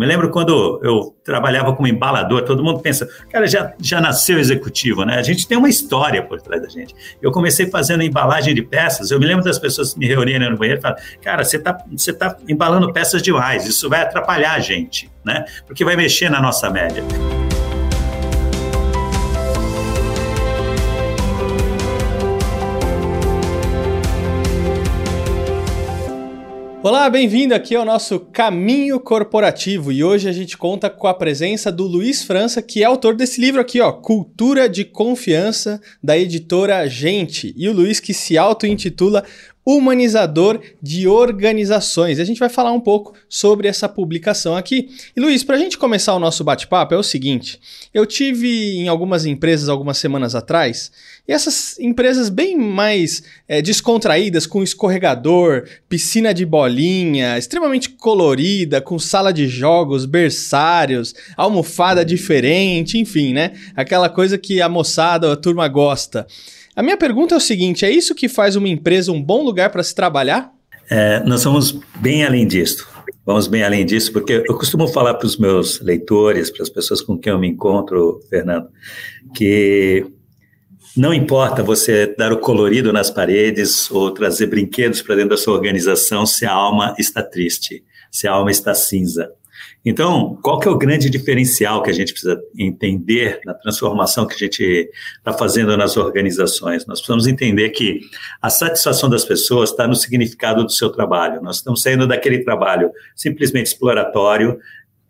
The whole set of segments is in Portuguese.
Me lembro quando eu trabalhava como embalador, todo mundo pensa, cara, já, já nasceu executivo, né? A gente tem uma história por trás da gente. Eu comecei fazendo embalagem de peças, eu me lembro das pessoas me reunirem no banheiro e falar, cara, você está você tá embalando peças demais, isso vai atrapalhar a gente, né? Porque vai mexer na nossa média. Olá, bem-vindo aqui ao nosso Caminho Corporativo e hoje a gente conta com a presença do Luiz França, que é autor desse livro aqui, ó, Cultura de Confiança, da editora Gente. E o Luiz que se auto-intitula humanizador de organizações. A gente vai falar um pouco sobre essa publicação aqui. E Luiz, para a gente começar o nosso bate-papo, é o seguinte: eu tive em algumas empresas algumas semanas atrás, e essas empresas bem mais é, descontraídas, com escorregador, piscina de bolinha, extremamente colorida, com sala de jogos, berçários, almofada diferente, enfim, né? Aquela coisa que a moçada, a turma gosta. A minha pergunta é o seguinte: é isso que faz uma empresa um bom lugar para se trabalhar? É, nós vamos bem além disso. Vamos bem além disso, porque eu costumo falar para os meus leitores, para as pessoas com quem eu me encontro, Fernando, que não importa você dar o colorido nas paredes ou trazer brinquedos para dentro da sua organização se a alma está triste, se a alma está cinza. Então, qual que é o grande diferencial que a gente precisa entender na transformação que a gente está fazendo nas organizações? Nós precisamos entender que a satisfação das pessoas está no significado do seu trabalho. Nós estamos saindo daquele trabalho simplesmente exploratório,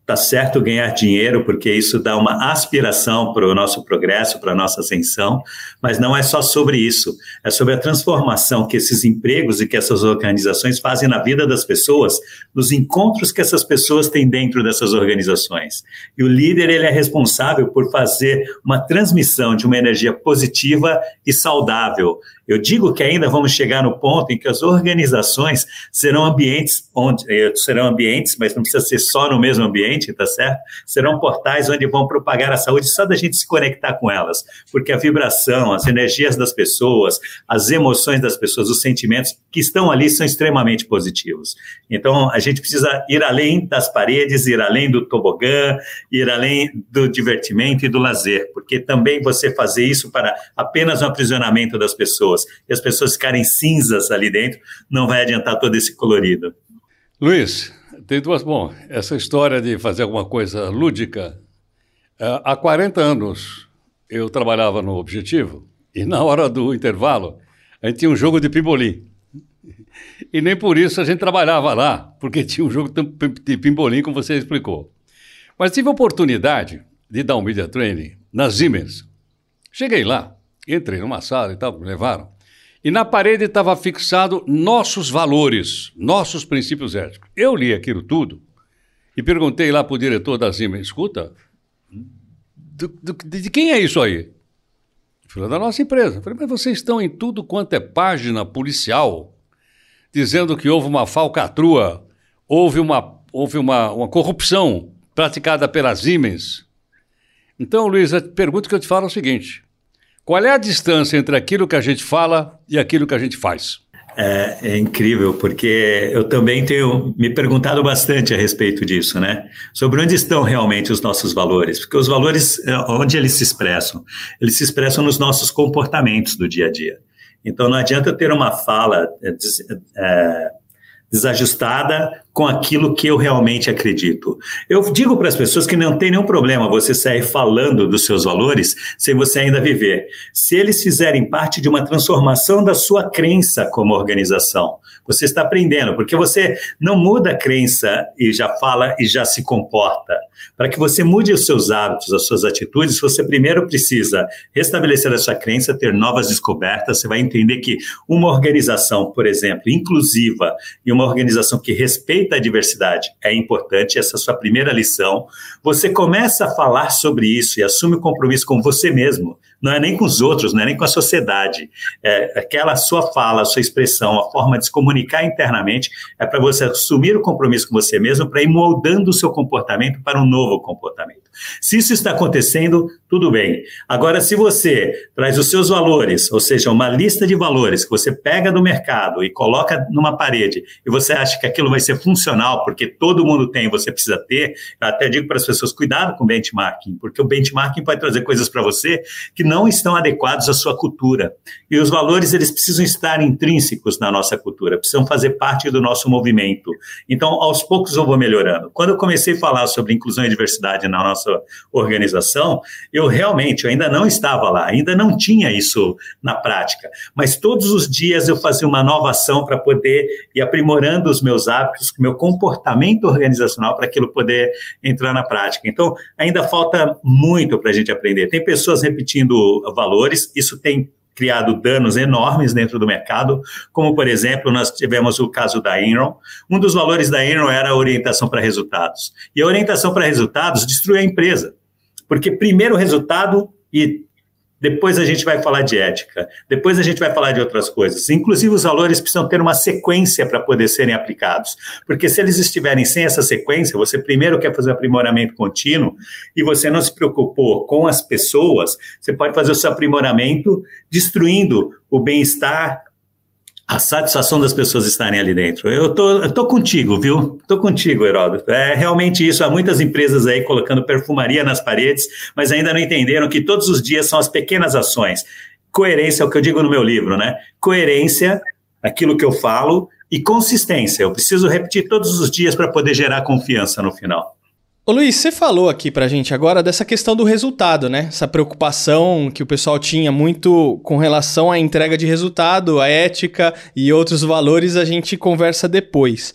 Tá certo ganhar dinheiro, porque isso dá uma aspiração para o nosso progresso, para a nossa ascensão, mas não é só sobre isso. É sobre a transformação que esses empregos e que essas organizações fazem na vida das pessoas, nos encontros que essas pessoas têm dentro dessas organizações. E o líder, ele é responsável por fazer uma transmissão de uma energia positiva e saudável. Eu digo que ainda vamos chegar no ponto em que as organizações serão ambientes onde eh, serão ambientes, mas não precisa ser só no mesmo ambiente, tá certo? Serão portais onde vão propagar a saúde só da gente se conectar com elas, porque a vibração, as energias das pessoas, as emoções das pessoas, os sentimentos que estão ali são extremamente positivos. Então, a gente precisa ir além das paredes, ir além do tobogã, ir além do divertimento e do lazer, porque também você fazer isso para apenas um aprisionamento das pessoas e as pessoas ficarem cinzas ali dentro, não vai adiantar todo esse colorido. Luiz, tem duas. Bom, essa história de fazer alguma coisa lúdica. É, há 40 anos eu trabalhava no Objetivo e na hora do intervalo a gente tinha um jogo de pimbolim. E nem por isso a gente trabalhava lá, porque tinha um jogo de pimbolim, como você explicou. Mas tive a oportunidade de dar um media training nas Siemens. Cheguei lá, entrei numa sala e tal, me levaram. E na parede estava fixado nossos valores, nossos princípios éticos. Eu li aquilo tudo e perguntei lá para o diretor da Zima, escuta, do, do, de quem é isso aí? Falou, da nossa empresa. falei, mas vocês estão em tudo quanto é página policial, dizendo que houve uma falcatrua, houve uma, houve uma, uma corrupção praticada pelas Siemens. Então, Luiz, a pergunta que eu te falo é o seguinte: qual é a distância entre aquilo que a gente fala e aquilo que a gente faz? É, é, incrível, porque eu também tenho me perguntado bastante a respeito disso, né? Sobre onde estão realmente os nossos valores. Porque os valores, é, onde eles se expressam? Eles se expressam nos nossos comportamentos do dia a dia. Então não adianta ter uma fala é, é desajustada com aquilo que eu realmente acredito. Eu digo para as pessoas que não tem nenhum problema você sair falando dos seus valores sem você ainda viver. Se eles fizerem parte de uma transformação da sua crença como organização, você está aprendendo, porque você não muda a crença e já fala e já se comporta. Para que você mude os seus hábitos, as suas atitudes, você primeiro precisa restabelecer a sua crença, ter novas descobertas. Você vai entender que uma organização, por exemplo, inclusiva e uma organização que respeita a diversidade é importante, essa é sua primeira lição. Você começa a falar sobre isso e assume o compromisso com você mesmo não é nem com os outros, não é nem com a sociedade. É aquela sua fala, a sua expressão, a forma de se comunicar internamente é para você assumir o compromisso com você mesmo para ir moldando o seu comportamento para um novo comportamento. Se isso está acontecendo, tudo bem. Agora, se você traz os seus valores, ou seja, uma lista de valores que você pega do mercado e coloca numa parede e você acha que aquilo vai ser funcional porque todo mundo tem, você precisa ter, eu até digo para as pessoas, cuidado com o benchmarking, porque o benchmarking pode trazer coisas para você que não estão adequados à sua cultura. E os valores, eles precisam estar intrínsecos na nossa cultura, precisam fazer parte do nosso movimento. Então, aos poucos eu vou melhorando. Quando eu comecei a falar sobre inclusão e diversidade na nossa organização, eu realmente eu ainda não estava lá, ainda não tinha isso na prática, mas todos os dias eu fazia uma nova ação para poder ir aprimorando os meus hábitos, meu comportamento organizacional para aquilo poder entrar na prática. Então, ainda falta muito para a gente aprender. Tem pessoas repetindo valores, isso tem criado danos enormes dentro do mercado, como, por exemplo, nós tivemos o caso da Enron. Um dos valores da Enron era a orientação para resultados. E a orientação para resultados destruiu a empresa. Porque primeiro resultado e depois a gente vai falar de ética, depois a gente vai falar de outras coisas. Inclusive, os valores precisam ter uma sequência para poder serem aplicados. Porque se eles estiverem sem essa sequência, você primeiro quer fazer aprimoramento contínuo e você não se preocupou com as pessoas, você pode fazer o seu aprimoramento destruindo o bem-estar, a satisfação das pessoas estarem ali dentro. Eu tô, eu tô contigo, viu? Tô contigo, Heródoto. É realmente isso. Há muitas empresas aí colocando perfumaria nas paredes, mas ainda não entenderam que todos os dias são as pequenas ações. Coerência é o que eu digo no meu livro, né? Coerência, aquilo que eu falo, e consistência. Eu preciso repetir todos os dias para poder gerar confiança no final. Ô Luiz, você falou aqui pra gente agora dessa questão do resultado, né? Essa preocupação que o pessoal tinha muito com relação à entrega de resultado, a ética e outros valores, a gente conversa depois.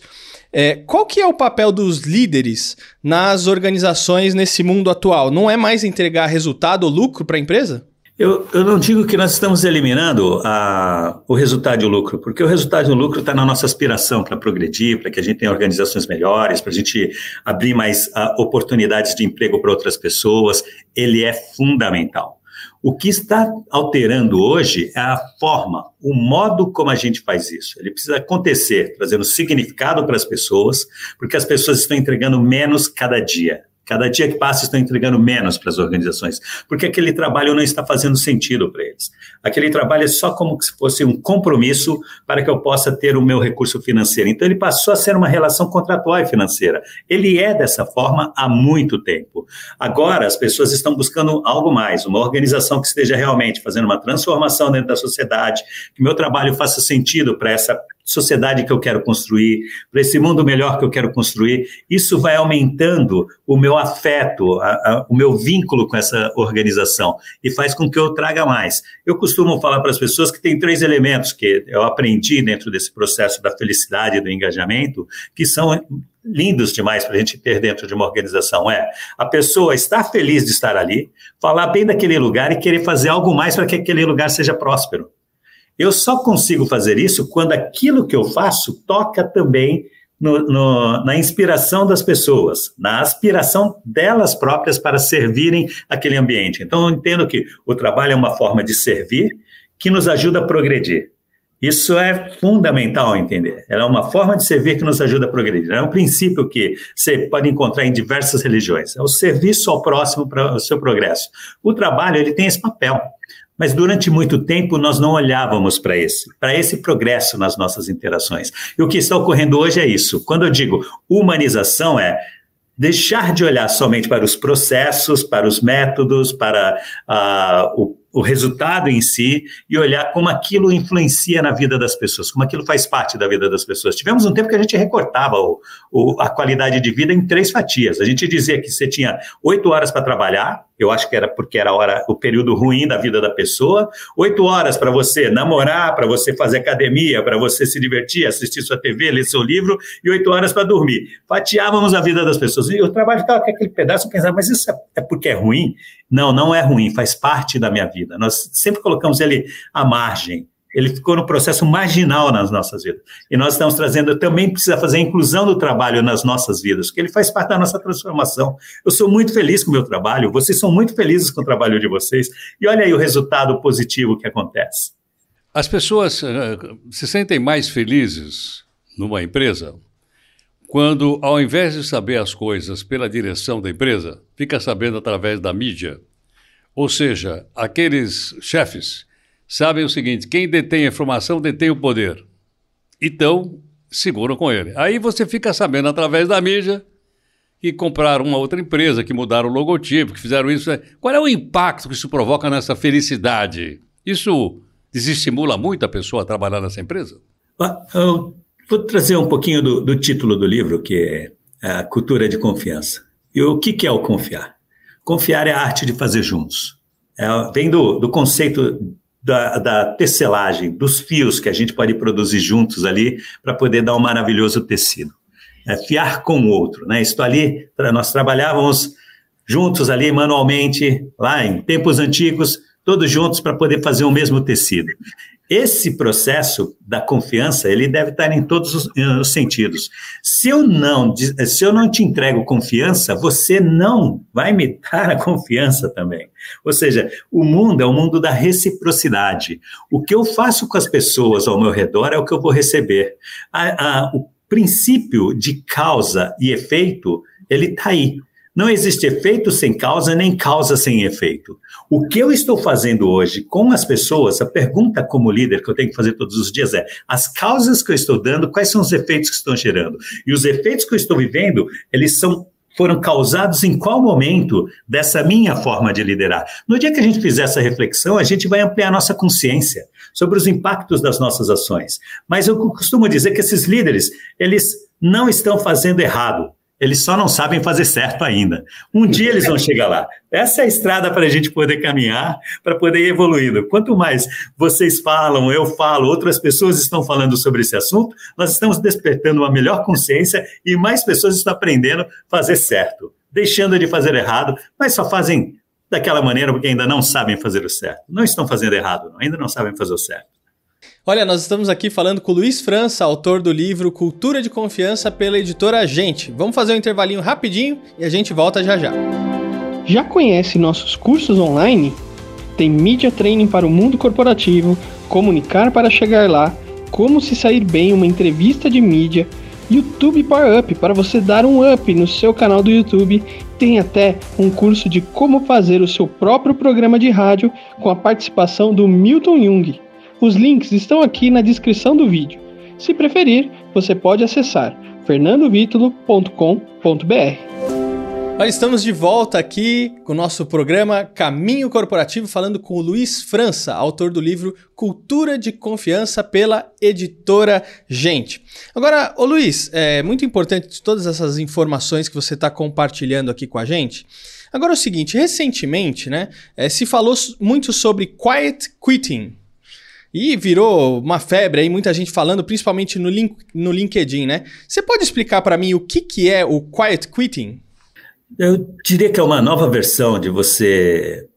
É, qual que é o papel dos líderes nas organizações nesse mundo atual? Não é mais entregar resultado ou lucro para a empresa? Eu, eu não digo que nós estamos eliminando a, o resultado e o lucro, porque o resultado e o lucro está na nossa aspiração para progredir, para que a gente tenha organizações melhores, para a gente abrir mais a, ah, oportunidades de emprego para outras pessoas. Ele é fundamental. O que está alterando hoje é a forma, o modo como a gente faz isso. Ele precisa acontecer, trazendo significado para as pessoas, porque as pessoas estão entregando menos cada dia. Cada dia que passa estão entregando menos para as organizações, porque aquele trabalho não está fazendo sentido para eles. Aquele trabalho é só como se fosse um compromisso para que eu possa ter o meu recurso financeiro. Então ele passou a ser uma relação contratual e financeira. Ele é dessa forma há muito tempo. Agora as pessoas estão buscando algo mais, uma organização que esteja realmente fazendo uma transformação dentro da sociedade, que meu trabalho faça sentido para essa sociedade que eu quero construir, para esse mundo melhor que eu quero construir. Isso vai aumentando o meu afeto, a, a, o meu vínculo com essa organização e faz com que eu traga mais. Eu costumo falar para as pessoas que tem três elementos que eu aprendi dentro desse processo da felicidade e do engajamento, que são lindos demais para a gente ter dentro de uma organização. É a pessoa estar feliz de estar ali, falar bem daquele lugar e querer fazer algo mais para que aquele lugar seja próspero. Eu só consigo fazer isso quando aquilo que eu faço toca também no, no, na inspiração das pessoas, na aspiração delas próprias para servirem aquele ambiente. Então, eu entendo que o trabalho é uma forma de servir que nos ajuda a progredir. Isso é fundamental entender. Ela é uma forma de servir que nos ajuda a progredir. É um princípio que você pode encontrar em diversas religiões. É o serviço ao próximo para o seu progresso. O trabalho ele tem esse papel. Mas durante muito tempo nós não olhávamos para esse, para esse progresso nas nossas interações. E o que está ocorrendo hoje é isso. Quando eu digo humanização, é deixar de olhar somente para os processos, para os métodos, para uh, o o resultado em si e olhar como aquilo influencia na vida das pessoas, como aquilo faz parte da vida das pessoas. Tivemos um tempo que a gente recortava o, o, a qualidade de vida em três fatias. A gente dizia que você tinha oito horas para trabalhar, eu acho que era porque era hora, o período ruim da vida da pessoa, oito horas para você namorar, para você fazer academia, para você se divertir, assistir sua TV, ler seu livro, e oito horas para dormir. Fatiávamos a vida das pessoas. E o trabalho ficava com aquele pedaço, eu pensava, mas isso é, é porque é ruim? Não, não é ruim, faz parte da minha vida. Nós sempre colocamos ele à margem. Ele ficou no processo marginal nas nossas vidas. E nós estamos trazendo, também precisa fazer a inclusão do trabalho nas nossas vidas, porque ele faz parte da nossa transformação. Eu sou muito feliz com o meu trabalho, vocês são muito felizes com o trabalho de vocês, e olha aí o resultado positivo que acontece. As pessoas uh, se sentem mais felizes numa empresa quando, ao invés de saber as coisas pela direção da empresa, fica sabendo através da mídia. Ou seja, aqueles chefes sabem o seguinte: quem detém a informação detém o poder. Então, seguram com ele. Aí você fica sabendo através da mídia que compraram uma outra empresa, que mudaram o logotipo, que fizeram isso. Qual é o impacto que isso provoca nessa felicidade? Isso desestimula muito a pessoa a trabalhar nessa empresa? Eu Vou trazer um pouquinho do, do título do livro, que é a cultura de confiança. E o que, é o confiar? Confiar é a arte de fazer juntos. É, vem do, do conceito da, da, tecelagem, dos fios que a gente pode produzir juntos ali para poder dar um maravilhoso tecido. É fiar com o outro, né? Estou ali, nós trabalhávamos juntos ali manualmente, lá em tempos antigos, todos juntos para poder fazer o mesmo tecido. Esse processo da confiança, ele deve estar em todos os, os, sentidos. Se eu não, se eu não te entrego confiança, você não vai me dar a confiança também. Ou seja, o mundo é o mundo da reciprocidade. O que eu faço com as pessoas ao meu redor é o que eu vou receber. A, a, o princípio de causa e efeito, ele está aí. Não existe efeito sem causa, nem causa sem efeito. O que eu estou fazendo hoje com as pessoas, a pergunta como líder que eu tenho que fazer todos os dias é: as causas que eu estou dando, quais são os efeitos que estão gerando? E os efeitos que eu estou vivendo, eles são foram causados em qual momento dessa minha forma de liderar. No dia que a gente fizer essa reflexão, a gente vai ampliar nossa consciência sobre os impactos das nossas ações. Mas eu costumo dizer que esses líderes, eles não estão fazendo errado. Eles só não sabem fazer certo ainda. Um dia eles vão chegar lá. Essa é a estrada para a gente poder caminhar, para poder ir evoluindo. Quanto mais vocês falam, eu falo, outras pessoas estão falando sobre esse assunto, nós estamos despertando uma melhor consciência e mais pessoas estão aprendendo a fazer certo, deixando de fazer errado, mas só fazem daquela maneira porque ainda não sabem fazer o certo. Não estão fazendo errado, ainda não sabem fazer o certo. Olha, nós estamos aqui falando com o Luiz França, autor do livro Cultura de Confiança pela editora Gente. Vamos fazer um intervalinho rapidinho e a gente volta já já. Já conhece nossos cursos online? Tem Media Training para o mundo corporativo, Comunicar para chegar lá, Como se sair bem uma entrevista de mídia, YouTube Power Up para você dar um up no seu canal do YouTube. Tem até um curso de como fazer o seu próprio programa de rádio com a participação do Milton Jung. Os links estão aqui na descrição do vídeo. Se preferir, você pode acessar fernandovitulo.com.br. Nós estamos de volta aqui com o nosso programa Caminho Corporativo, falando com o Luiz França, autor do livro Cultura de Confiança pela editora Gente. Agora, ô Luiz, é muito importante todas essas informações que você está compartilhando aqui com a gente. Agora é o seguinte, recentemente, né, é, se falou muito sobre quiet quitting, e virou uma febre aí, muita gente falando, principalmente no, link, no LinkedIn, né? Você pode explicar para mim o que, que é o quiet quitting? Eu diria que é uma nova versão de você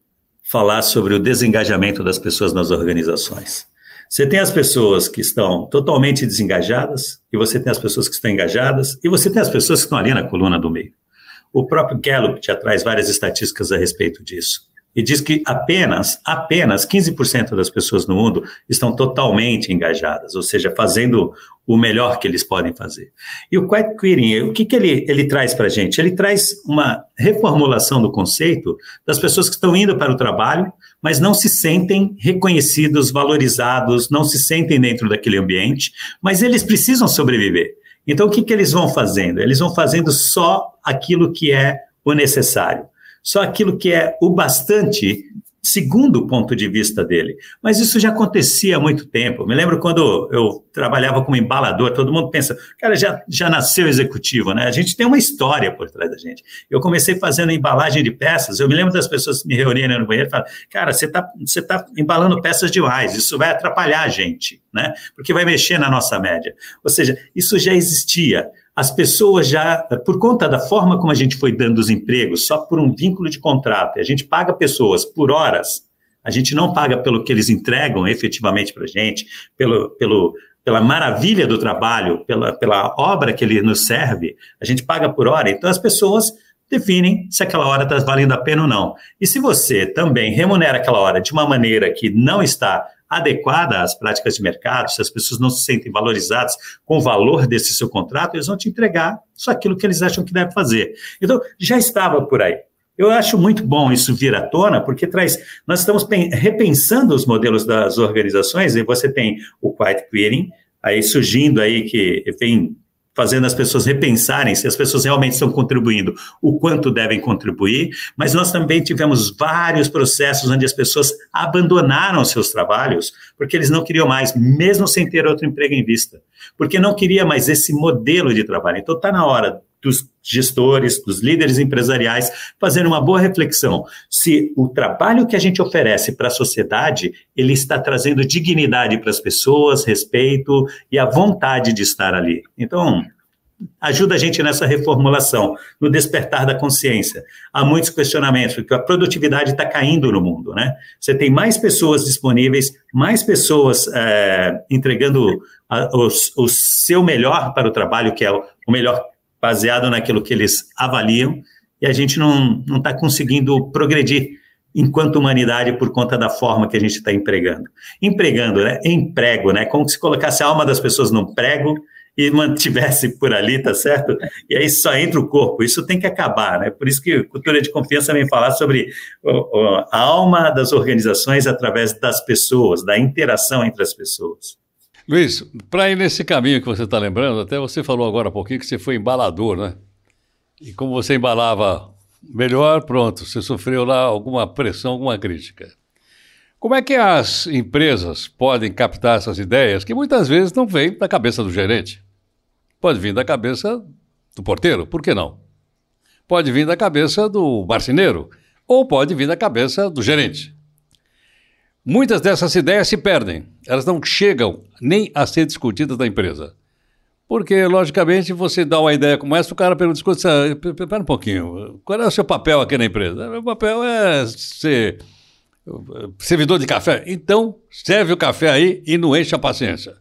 falar sobre o desengajamento das pessoas nas organizações. Você tem as pessoas que estão totalmente desengajadas, e você tem as pessoas que estão engajadas, e você tem as pessoas que estão ali na coluna do meio. O próprio Gallup já traz várias estatísticas a respeito disso e diz que apenas, apenas 15% das pessoas no mundo estão totalmente engajadas, ou seja, fazendo o melhor que eles podem fazer. E o Quiet Quitting, o que, que ele, ele traz para a gente? Ele traz uma reformulação do conceito das pessoas que estão indo para o trabalho, mas não se sentem reconhecidos, valorizados, não se sentem dentro daquele ambiente, mas eles precisam sobreviver. Então, o que, que eles vão fazendo? Eles vão fazendo só aquilo que é o necessário só aquilo que é o bastante segundo o ponto de vista dele. Mas isso já acontecia há muito tempo. Me lembro quando eu trabalhava como embalador, todo mundo pensa, cara, já, já nasceu executivo, né? A gente tem uma história por trás da gente. Eu comecei fazendo embalagem de peças, eu me lembro das pessoas me reunirem no banheiro e falar, cara, você está você tá embalando peças demais, isso vai atrapalhar a gente, né? Porque vai mexer na nossa média. Ou seja, isso já existia as pessoas já, por conta da forma como a gente foi dando os empregos, só por um vínculo de contrato, a gente paga pessoas por horas, A gente não paga pelo que eles entregam efetivamente para a gente, pelo, pelo, pela maravilha do trabalho, pela, pela obra que ele nos serve, a gente paga por hora. Então, as pessoas definem se aquela hora está valendo a pena ou não. E se você também remunera aquela hora de uma maneira que não está adequada às práticas de mercado, se as pessoas não se sentem valorizadas com o valor desse seu contrato, eles vão te entregar só aquilo que eles acham que deve fazer. Então, já estava por aí. Eu acho muito bom isso vir à tona, porque traz. Nós estamos repensando os modelos das organizações, e você tem o quiet quitting, aí surgindo aí que vem fazendo as pessoas repensarem se as pessoas realmente estão contribuindo, o quanto devem contribuir, mas nós também tivemos vários processos onde as pessoas abandonaram seus trabalhos porque eles não queriam mais, mesmo sem ter outro emprego em vista, porque não queria mais esse modelo de trabalho. Então está na hora dos gestores, dos líderes empresariais, fazendo uma boa reflexão se o trabalho que a gente oferece para a sociedade, ele está trazendo dignidade para as pessoas, respeito e a vontade de estar ali. Então, ajuda a gente nessa reformulação, no despertar da consciência. Há muitos questionamentos, porque a produtividade está caindo no mundo, né? Você tem mais pessoas disponíveis, mais pessoas é, entregando a, o, seu melhor para o trabalho, que é o melhor baseado naquilo que eles avaliam, e a gente não está conseguindo progredir enquanto humanidade por conta da forma que a gente está empregando. Empregando, né? Emprego, né? Como se colocasse a alma das pessoas num prego e mantivesse por ali, tá certo? E aí só entra o corpo. Isso tem que acabar, né? Por isso que cultura de confiança vem falar sobre a alma das organizações através das pessoas, da interação entre as pessoas. Luiz, para ir nesse caminho que você está lembrando, até você falou agora há pouquinho que você foi embalador, né? E como você embalava melhor, pronto, você sofreu lá alguma pressão, alguma crítica. Como é que as empresas podem captar essas ideias que muitas vezes não vêm da cabeça do gerente? Pode vir da cabeça do porteiro, por que não? Pode vir da cabeça do marceneiro, ou pode vir da cabeça do gerente. Muitas dessas ideias se perdem, elas não chegam nem a ser discutidas na empresa. Porque, logicamente, você dá uma ideia como essa, o cara pergunta, escuta, espera um pouquinho, qual é o seu papel aqui na empresa? Meu papel é ser servidor de café. Então, serve o café aí e não enche a paciência.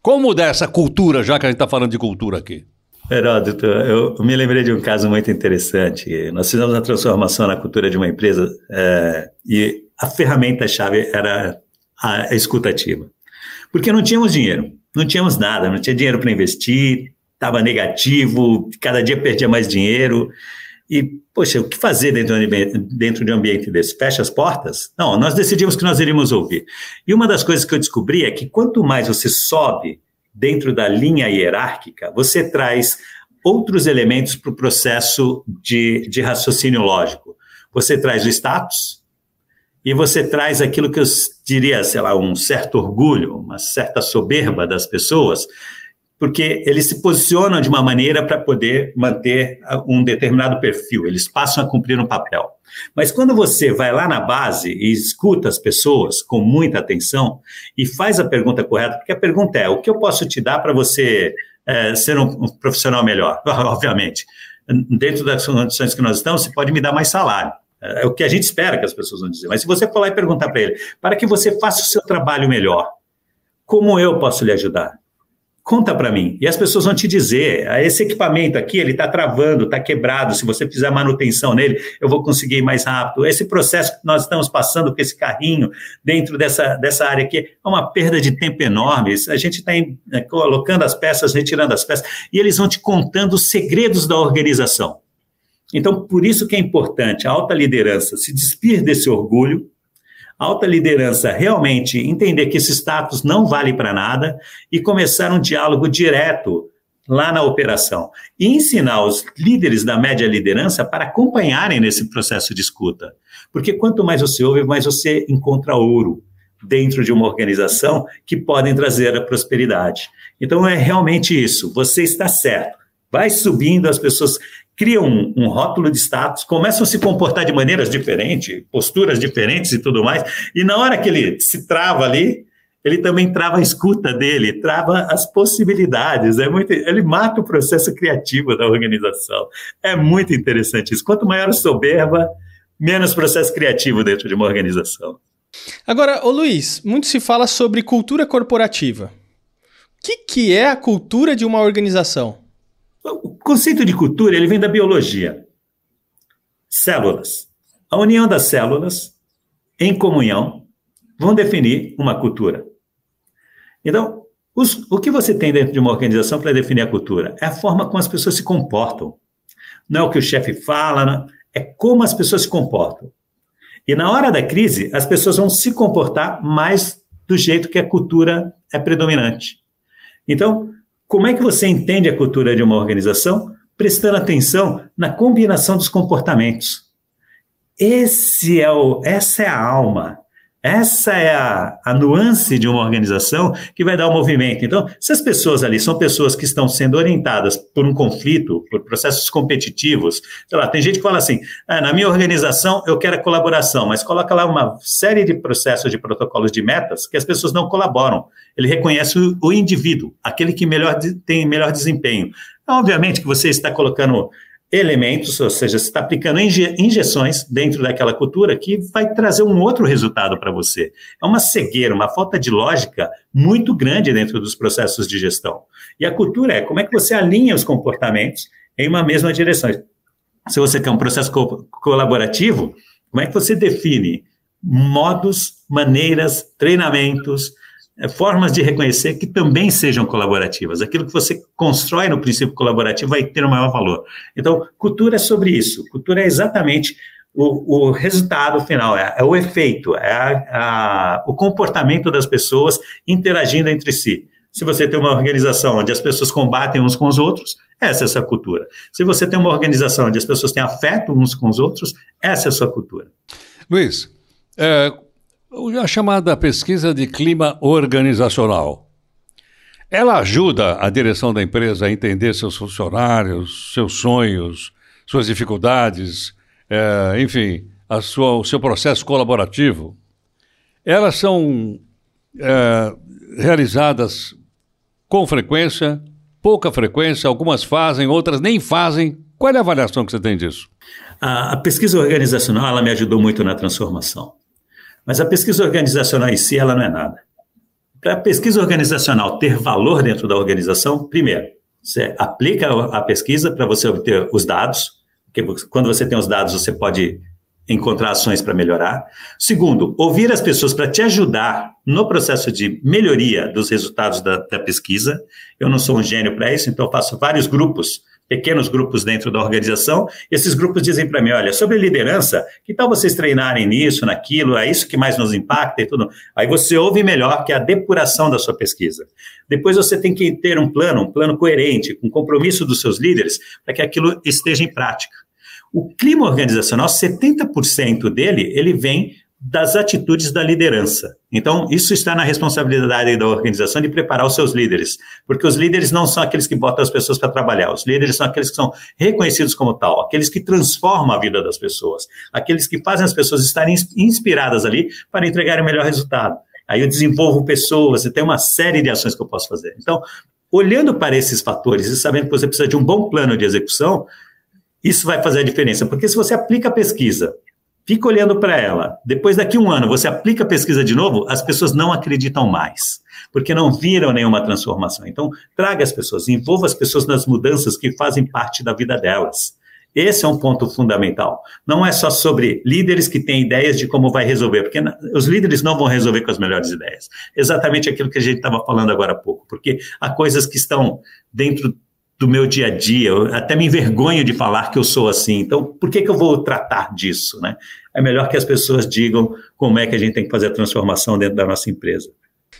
Como mudar essa cultura, já que a gente está falando de cultura aqui? Heródoto, eu me lembrei de um caso muito interessante. Nós fizemos uma transformação na cultura de uma empresa é, e a ferramenta-chave era a escutativa. Porque não tínhamos dinheiro, não tínhamos nada, não tinha dinheiro para investir, estava negativo, cada dia perdia mais dinheiro. E, poxa, o que fazer dentro de, dentro de um ambiente desse? Fecha as portas? Não, nós decidimos que nós iríamos ouvir. E uma das coisas que eu descobri é que quanto mais você sobe dentro da linha hierárquica, você traz outros elementos para o processo de, de raciocínio lógico. Você traz o status, e você traz aquilo que eu diria, sei lá, um certo orgulho, uma certa soberba das pessoas, porque eles se posicionam de uma maneira para poder manter um determinado perfil, eles passam a cumprir um papel. Mas quando você vai lá na base e escuta as pessoas com muita atenção e faz a pergunta correta, porque a pergunta é: o que eu posso te dar para você é, ser um profissional melhor? Obviamente, dentro das condições que nós estamos, você pode me dar mais salário. É o que a gente espera que as pessoas vão dizer. Mas se você for lá e perguntar para ele, para que você faça o seu trabalho melhor, como eu posso lhe ajudar? Conta para mim. E as pessoas vão te dizer: ah, esse equipamento aqui, ele está travando, está quebrado. Se você fizer manutenção nele, eu vou conseguir ir mais rápido. Esse processo que nós estamos passando com esse carrinho dentro dessa, dessa área aqui é uma perda de tempo enorme. A gente está é, colocando as peças, retirando as peças, e eles vão te contando os segredos da organização. Então, por isso que é importante a alta liderança se despir desse orgulho, a alta liderança realmente entender que esse status não vale para nada e começar um diálogo direto lá na operação e ensinar os líderes da média liderança para acompanharem nesse processo de escuta. Porque quanto mais você ouve, mais você encontra ouro dentro de uma organização que podem trazer a prosperidade. Então é realmente isso, você está certo. Vai subindo, as pessoas criam um, um, rótulo de status, começam a se comportar de maneiras diferentes, posturas diferentes e tudo mais, e na hora que ele se trava ali, ele também trava a escuta dele, trava as possibilidades, é muito, ele mata o processo criativo da organização. É muito interessante isso. Quanto maior a soberba, menos processo criativo dentro de uma organização. Agora, ô Luiz, muito se fala sobre cultura corporativa. O que, que é a cultura de uma organização? O conceito de cultura ele vem da biologia. Células. A união das células, em comunhão, vão definir uma cultura. Então, os, o que você tem dentro de uma organização para definir a cultura? É a forma como as pessoas se comportam. Não é o que o chefe fala, não, é como as pessoas se comportam. E na hora da crise, as pessoas vão se comportar mais do jeito que a cultura é predominante. Então, como é que você entende a cultura de uma organização? Prestando atenção na combinação dos comportamentos. Esse é o, essa é a alma essa é a, a nuance de uma organização que vai dar o movimento. Então, se as pessoas ali são pessoas que estão sendo orientadas por um conflito, por processos competitivos, sei lá, tem gente que fala assim: ah, na minha organização eu quero a colaboração, mas coloca lá uma série de processos de protocolos de metas que as pessoas não colaboram. Ele reconhece o, o indivíduo, aquele que melhor, tem melhor desempenho. Obviamente que você está colocando elementos, ou seja, você está aplicando inje injeções dentro daquela cultura que vai trazer um outro resultado para você. É uma cegueira, uma falta de lógica muito grande dentro dos processos de gestão. E a cultura é como é que você alinha os comportamentos em uma mesma direção. Se você quer um processo co colaborativo, como é que você define modos, maneiras, treinamentos, formas de reconhecer que também sejam colaborativas. Aquilo que você constrói no princípio colaborativo vai ter o um maior valor. Então, cultura é sobre isso. Cultura é exatamente o, o resultado final, é, é, o efeito, é a, a, o comportamento das pessoas interagindo entre si. Se você tem uma organização onde as pessoas combatem uns com os outros, essa é a sua cultura. Se você tem uma organização onde as pessoas têm afeto uns com os outros, essa é a sua cultura. Luiz, é, a chamada pesquisa de clima organizacional. Ela ajuda a direção da empresa a entender seus funcionários, seus sonhos, suas dificuldades, é, enfim, sua, o seu processo colaborativo. Elas são é, realizadas com frequência, pouca frequência, algumas fazem, outras nem fazem. Qual é a avaliação que você tem disso? A, a pesquisa organizacional ela me ajudou muito na transformação. Mas a pesquisa organizacional em si, ela não é nada. Para a pesquisa organizacional ter valor dentro da organização, primeiro, você aplica a pesquisa para você obter os dados, porque quando você tem os dados, você pode encontrar ações para melhorar. Segundo, ouvir as pessoas para te ajudar no processo de melhoria dos resultados da, da pesquisa. Eu não sou um gênio para isso, então faço vários grupos pequenos grupos dentro da organização, esses grupos dizem para mim, olha, sobre liderança, que tal vocês treinarem nisso, naquilo, é isso que mais nos impacta e tudo. Aí você ouve melhor que a depuração da sua pesquisa. Depois você tem que ter um plano, um plano coerente, com compromisso dos seus líderes, para que aquilo esteja em prática. O clima organizacional, 70% dele, ele vem das atitudes da liderança. Então, isso está na responsabilidade da organização de preparar os seus líderes, porque os líderes não são aqueles que botam as pessoas para trabalhar, os líderes são aqueles que são reconhecidos como tal, aqueles que transformam a vida das pessoas, aqueles que fazem as pessoas estarem inspiradas ali para entregarem o melhor resultado. Aí eu desenvolvo pessoas e tem uma série de ações que eu posso fazer. Então, olhando para esses fatores e sabendo que você precisa de um bom plano de execução, isso vai fazer a diferença, porque se você aplica a pesquisa fica olhando para ela. Depois, daqui um ano, você aplica a pesquisa de novo, as pessoas não acreditam mais, porque não viram nenhuma transformação. Então, traga as pessoas, envolva as pessoas nas mudanças que fazem parte da vida delas. Esse é um ponto fundamental. Não é só sobre líderes que têm ideias de como vai resolver, porque os líderes não vão resolver com as melhores ideias. Exatamente aquilo que a gente estava falando agora há pouco, porque há coisas que estão dentro do meu dia a dia, eu até me envergonho de falar que eu sou assim. Então, por que, que eu vou tratar disso, né? É melhor que as pessoas digam como é que a gente tem que fazer a transformação dentro da nossa empresa.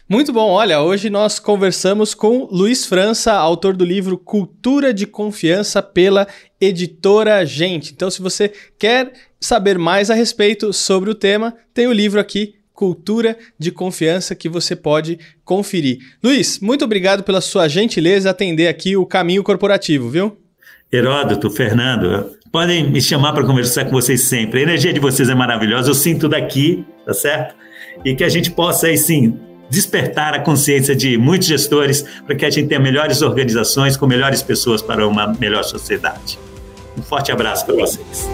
Muito bom, olha, hoje nós conversamos com Luiz França, autor do livro Cultura de Confiança pela editora Gente. Então, se você quer saber mais a respeito sobre o tema, tem o livro aqui cultura de confiança que você pode conferir. Luiz, muito obrigado pela sua gentileza atender aqui o caminho corporativo, viu? Heródoto, Fernando, podem me chamar para conversar com vocês sempre. A energia de vocês é maravilhosa, eu sinto daqui, tá certo? E que a gente possa aí sim despertar a consciência de muitos gestores para que a gente tenha melhores organizações com melhores pessoas para uma melhor sociedade. Um forte abraço para vocês.